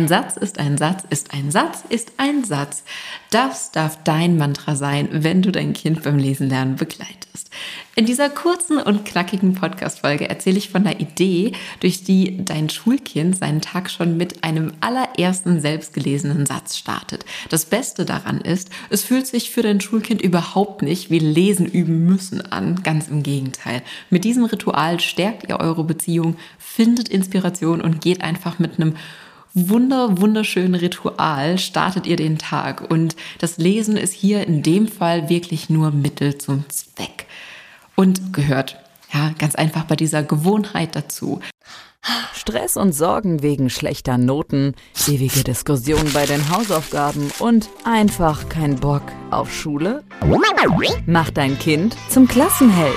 Ein Satz ist ein Satz ist ein Satz ist ein Satz. Das darf dein Mantra sein, wenn du dein Kind beim Lesen lernen begleitest. In dieser kurzen und knackigen Podcast-Folge erzähle ich von der Idee, durch die dein Schulkind seinen Tag schon mit einem allerersten selbstgelesenen Satz startet. Das Beste daran ist, es fühlt sich für dein Schulkind überhaupt nicht wie Lesen üben müssen an. Ganz im Gegenteil. Mit diesem Ritual stärkt ihr eure Beziehung, findet Inspiration und geht einfach mit einem wunder, wunderschönen Ritual startet ihr den Tag. Und das Lesen ist hier in dem Fall wirklich nur Mittel zum Zweck. Und gehört, ja, ganz einfach bei dieser Gewohnheit dazu. Stress und Sorgen wegen schlechter Noten, ewige Diskussionen bei den Hausaufgaben und einfach kein Bock auf Schule? Mach dein Kind zum Klassenheld.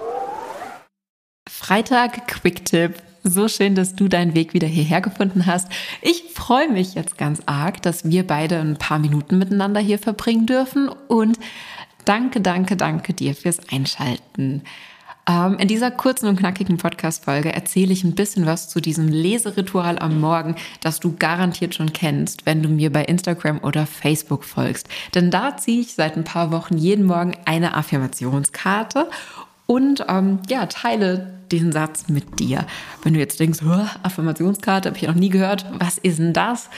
Freitag Quick-Tipp so schön, dass du deinen Weg wieder hierher gefunden hast. Ich freue mich jetzt ganz arg, dass wir beide ein paar Minuten miteinander hier verbringen dürfen. Und danke, danke, danke dir fürs Einschalten. Ähm, in dieser kurzen und knackigen Podcast-Folge erzähle ich ein bisschen was zu diesem Leseritual am Morgen, das du garantiert schon kennst, wenn du mir bei Instagram oder Facebook folgst. Denn da ziehe ich seit ein paar Wochen jeden Morgen eine Affirmationskarte und ähm, ja, teile den Satz mit dir. Wenn du jetzt denkst, Affirmationskarte habe ich noch nie gehört, was ist denn das?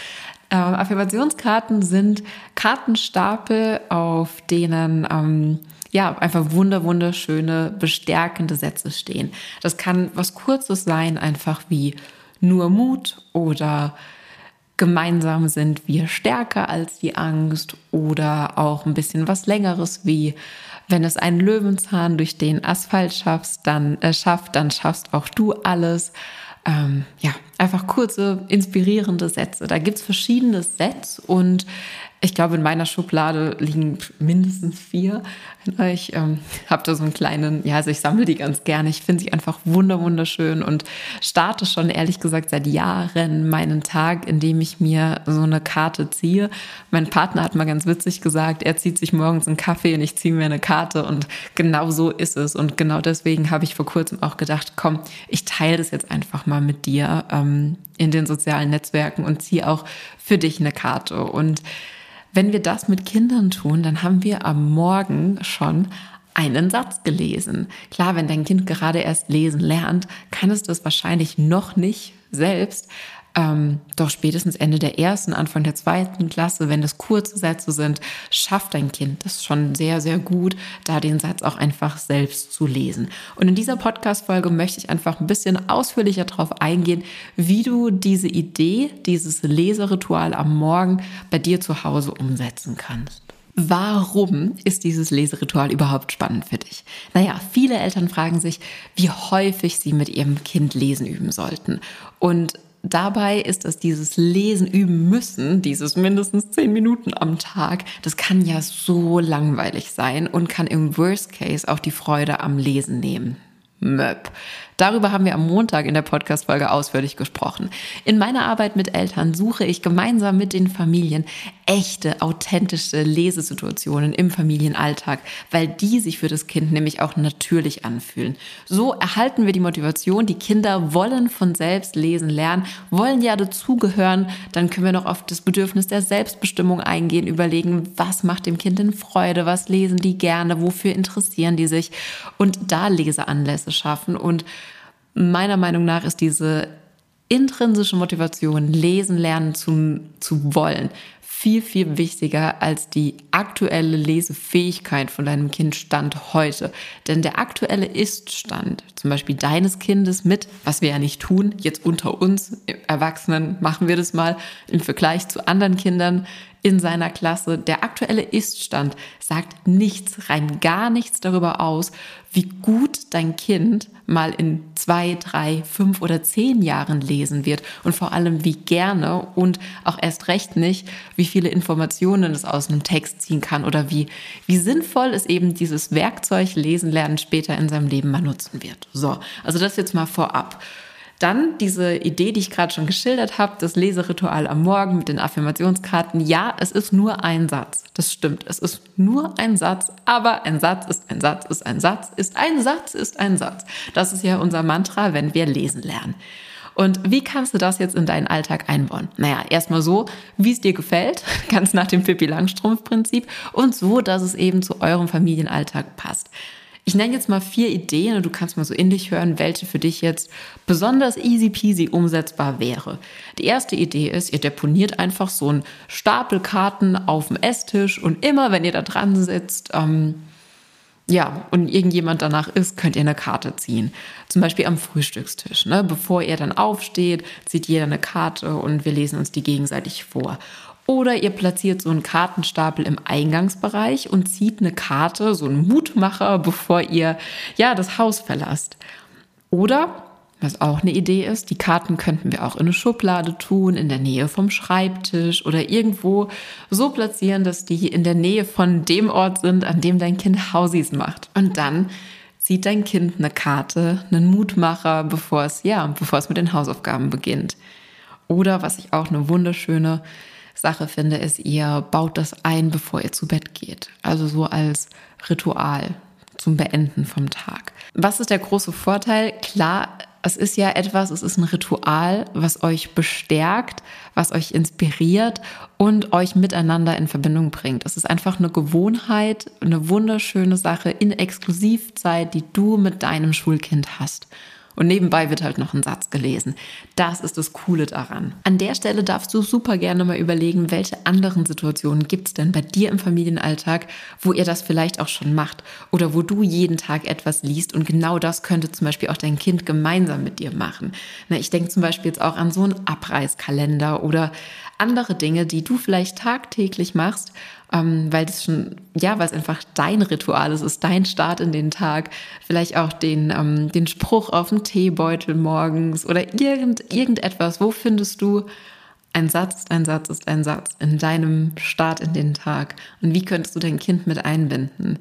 Äh, Affirmationskarten sind Kartenstapel, auf denen ähm, ja einfach wunder wunderschöne bestärkende Sätze stehen. Das kann was Kurzes sein, einfach wie nur Mut oder gemeinsam sind wir stärker als die Angst oder auch ein bisschen was längeres wie wenn es einen Löwenzahn durch den Asphalt schaffst, dann äh, schafft, dann schaffst auch du alles. Ähm, ja, einfach kurze, inspirierende Sätze. Da gibt es verschiedene Sets und ich glaube, in meiner Schublade liegen mindestens vier. Ich ähm, habe da so einen kleinen, ja, also ich sammle die ganz gerne. Ich finde sie einfach wunder wunderschön und starte schon ehrlich gesagt seit Jahren meinen Tag, indem ich mir so eine Karte ziehe. Mein Partner hat mal ganz witzig gesagt, er zieht sich morgens einen Kaffee und ich ziehe mir eine Karte und genau so ist es. Und genau deswegen habe ich vor kurzem auch gedacht, komm, ich teile das jetzt einfach mal mit dir ähm, in den sozialen Netzwerken und ziehe auch für dich eine Karte. Und wenn wir das mit Kindern tun, dann haben wir am Morgen schon einen Satz gelesen. Klar, wenn dein Kind gerade erst lesen lernt, kann es das wahrscheinlich noch nicht selbst, ähm, doch spätestens Ende der ersten, Anfang der zweiten Klasse, wenn das kurze Sätze sind, schafft dein Kind das schon sehr, sehr gut, da den Satz auch einfach selbst zu lesen. Und in dieser Podcast-Folge möchte ich einfach ein bisschen ausführlicher darauf eingehen, wie du diese Idee, dieses Leseritual am Morgen bei dir zu Hause umsetzen kannst. Warum ist dieses Leseritual überhaupt spannend für dich? Naja, viele Eltern fragen sich, wie häufig sie mit ihrem Kind lesen üben sollten. Und Dabei ist es dieses Lesen üben müssen, dieses mindestens zehn Minuten am Tag, das kann ja so langweilig sein und kann im Worst Case auch die Freude am Lesen nehmen. Möp. Darüber haben wir am Montag in der Podcast-Folge ausführlich gesprochen. In meiner Arbeit mit Eltern suche ich gemeinsam mit den Familien echte, authentische Lesesituationen im Familienalltag, weil die sich für das Kind nämlich auch natürlich anfühlen. So erhalten wir die Motivation, die Kinder wollen von selbst lesen lernen, wollen ja dazugehören. Dann können wir noch auf das Bedürfnis der Selbstbestimmung eingehen, überlegen, was macht dem Kind denn Freude, was lesen die gerne, wofür interessieren die sich und da Leseanlässe schaffen und meiner Meinung nach ist diese intrinsische Motivation, lesen lernen zu, zu wollen, viel, viel wichtiger als die aktuelle Lesefähigkeit von deinem Kind Stand heute. Denn der aktuelle Ist-Stand, zum Beispiel deines Kindes mit, was wir ja nicht tun, jetzt unter uns Erwachsenen machen wir das mal, im Vergleich zu anderen Kindern, in seiner Klasse. Der aktuelle Iststand sagt nichts, rein gar nichts darüber aus, wie gut dein Kind mal in zwei, drei, fünf oder zehn Jahren lesen wird und vor allem wie gerne und auch erst recht nicht, wie viele Informationen es aus einem Text ziehen kann oder wie, wie sinnvoll es eben dieses Werkzeug Lesen lernen später in seinem Leben mal nutzen wird. So, also das jetzt mal vorab. Dann diese Idee, die ich gerade schon geschildert habe, das Leseritual am Morgen mit den Affirmationskarten. Ja, es ist nur ein Satz. Das stimmt. Es ist nur ein Satz, aber ein Satz ist ein Satz, ist ein Satz, ist ein Satz, ist ein Satz. Das ist ja unser Mantra, wenn wir lesen lernen. Und wie kannst du das jetzt in deinen Alltag einbauen? Naja, erstmal so, wie es dir gefällt, ganz nach dem Pippi Langstrumpf-Prinzip und so, dass es eben zu eurem Familienalltag passt. Ich nenne jetzt mal vier Ideen und du kannst mal so in dich hören, welche für dich jetzt besonders easy peasy umsetzbar wäre. Die erste Idee ist, ihr deponiert einfach so einen Stapel Karten auf dem Esstisch und immer, wenn ihr da dran sitzt, ähm, ja, und irgendjemand danach ist, könnt ihr eine Karte ziehen. Zum Beispiel am Frühstückstisch. Ne? Bevor ihr dann aufsteht, zieht jeder eine Karte und wir lesen uns die gegenseitig vor. Oder ihr platziert so einen Kartenstapel im Eingangsbereich und zieht eine Karte, so einen Mutmacher, bevor ihr ja das Haus verlasst. Oder, was auch eine Idee ist, die Karten könnten wir auch in eine Schublade tun, in der Nähe vom Schreibtisch oder irgendwo so platzieren, dass die in der Nähe von dem Ort sind, an dem dein Kind Hausis macht. Und dann zieht dein Kind eine Karte, einen Mutmacher, bevor es, ja, bevor es mit den Hausaufgaben beginnt. Oder was ich auch eine wunderschöne Sache finde, ist, ihr baut das ein, bevor ihr zu Bett geht. Also so als Ritual zum Beenden vom Tag. Was ist der große Vorteil? Klar, es ist ja etwas, es ist ein Ritual, was euch bestärkt, was euch inspiriert und euch miteinander in Verbindung bringt. Es ist einfach eine Gewohnheit, eine wunderschöne Sache in Exklusivzeit, die du mit deinem Schulkind hast. Und nebenbei wird halt noch ein Satz gelesen. Das ist das Coole daran. An der Stelle darfst du super gerne mal überlegen, welche anderen Situationen gibt es denn bei dir im Familienalltag, wo ihr das vielleicht auch schon macht oder wo du jeden Tag etwas liest und genau das könnte zum Beispiel auch dein Kind gemeinsam mit dir machen. ich denke zum Beispiel jetzt auch an so einen Abreißkalender oder andere Dinge, die du vielleicht tagtäglich machst ähm, weil das schon, ja, weil es einfach dein Ritual ist, ist dein Start in den Tag. Vielleicht auch den, ähm, den Spruch auf dem Teebeutel morgens oder irgend, irgendetwas. Wo findest du ein Satz ein Satz ist ein Satz in deinem Start in den Tag? Und wie könntest du dein Kind mit einbinden?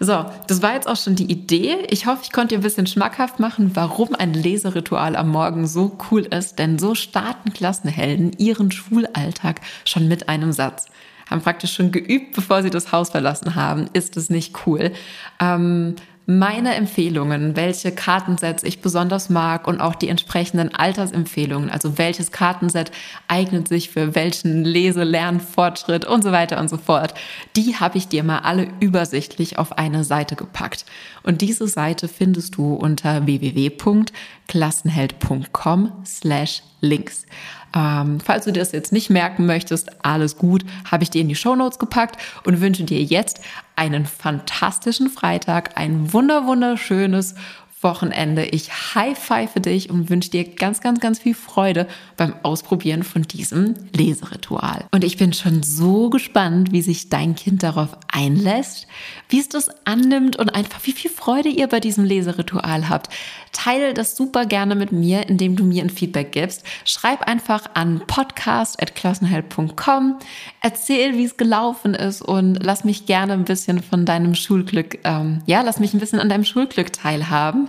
So, das war jetzt auch schon die Idee. Ich hoffe, ich konnte dir ein bisschen schmackhaft machen, warum ein Leseritual am Morgen so cool ist, denn so starten Klassenhelden ihren Schulalltag schon mit einem Satz haben praktisch schon geübt, bevor sie das Haus verlassen haben. Ist es nicht cool? Ähm, meine Empfehlungen, welche Kartensets ich besonders mag und auch die entsprechenden Altersempfehlungen, also welches Kartenset eignet sich für welchen Lese-, Lernfortschritt und so weiter und so fort, die habe ich dir mal alle übersichtlich auf eine Seite gepackt. Und diese Seite findest du unter www.klassenheld.com slash links. Ähm, falls du das jetzt nicht merken möchtest, alles gut, habe ich dir in die Show Notes gepackt und wünsche dir jetzt einen fantastischen Freitag, ein wunder wunderschönes Wochenende. Ich high-five dich und wünsche dir ganz, ganz, ganz viel Freude beim Ausprobieren von diesem Leseritual. Und ich bin schon so gespannt, wie sich dein Kind darauf einlässt, wie es das annimmt und einfach wie viel Freude ihr bei diesem Leseritual habt. Teile das super gerne mit mir, indem du mir ein Feedback gibst. Schreib einfach an podcast.klassenheld.com, erzähl, wie es gelaufen ist und lass mich gerne ein bisschen von deinem Schulglück, ähm, ja, lass mich ein bisschen an deinem Schulglück teilhaben.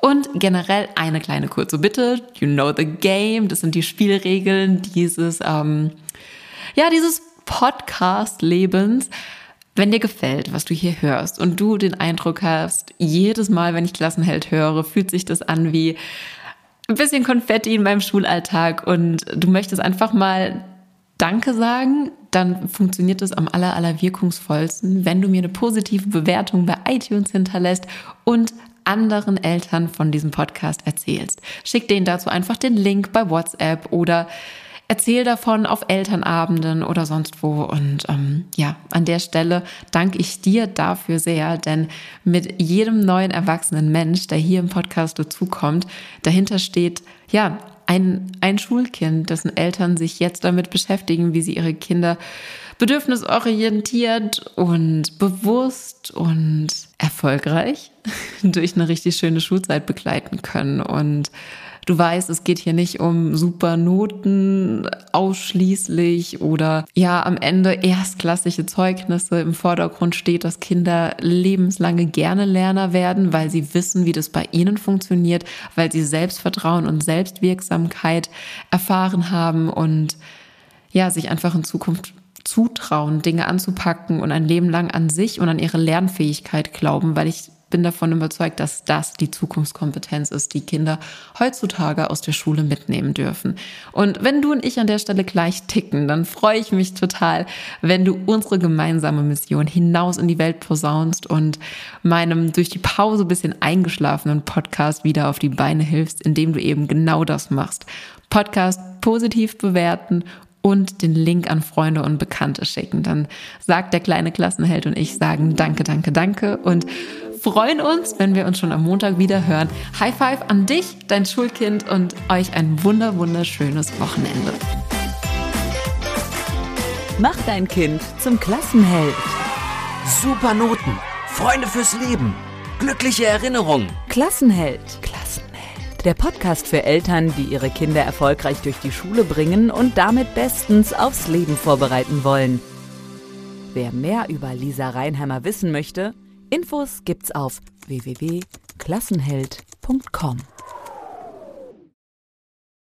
Und generell eine kleine kurze Bitte. You know the game. Das sind die Spielregeln dieses, ähm, ja, dieses Podcast-Lebens. Wenn dir gefällt, was du hier hörst und du den Eindruck hast, jedes Mal, wenn ich Klassenheld höre, fühlt sich das an wie ein bisschen Konfetti in meinem Schulalltag und du möchtest einfach mal Danke sagen, dann funktioniert es am aller, aller wirkungsvollsten, wenn du mir eine positive Bewertung bei iTunes hinterlässt und anderen Eltern von diesem Podcast erzählst. Schick denen dazu einfach den Link bei WhatsApp oder erzähl davon auf Elternabenden oder sonst wo. Und ähm, ja, an der Stelle danke ich dir dafür sehr, denn mit jedem neuen erwachsenen Mensch, der hier im Podcast dazukommt, dahinter steht, ja, ein, ein Schulkind, dessen Eltern sich jetzt damit beschäftigen, wie sie ihre Kinder bedürfnisorientiert und bewusst und erfolgreich durch eine richtig schöne Schulzeit begleiten können. Und Du weißt, es geht hier nicht um super Noten ausschließlich oder ja, am Ende erstklassige Zeugnisse. Im Vordergrund steht, dass Kinder lebenslange gerne Lerner werden, weil sie wissen, wie das bei ihnen funktioniert, weil sie Selbstvertrauen und Selbstwirksamkeit erfahren haben und ja, sich einfach in Zukunft zutrauen, Dinge anzupacken und ein Leben lang an sich und an ihre Lernfähigkeit glauben, weil ich bin davon überzeugt, dass das die Zukunftskompetenz ist, die Kinder heutzutage aus der Schule mitnehmen dürfen. Und wenn du und ich an der Stelle gleich ticken, dann freue ich mich total, wenn du unsere gemeinsame Mission hinaus in die Welt posaunst und meinem durch die Pause bisschen eingeschlafenen Podcast wieder auf die Beine hilfst, indem du eben genau das machst. Podcast positiv bewerten und den Link an Freunde und Bekannte schicken. Dann sagt der kleine Klassenheld und ich sagen Danke, danke, danke und freuen uns, wenn wir uns schon am Montag wieder hören. High Five an dich, dein Schulkind und euch ein wunder, wunderschönes Wochenende. Mach dein Kind zum Klassenheld. Super Noten, Freunde fürs Leben, glückliche Erinnerungen. Klassenheld. Klassenheld. Der Podcast für Eltern, die ihre Kinder erfolgreich durch die Schule bringen und damit bestens aufs Leben vorbereiten wollen. Wer mehr über Lisa Reinheimer wissen möchte, Infos gibt's auf www.klassenheld.com.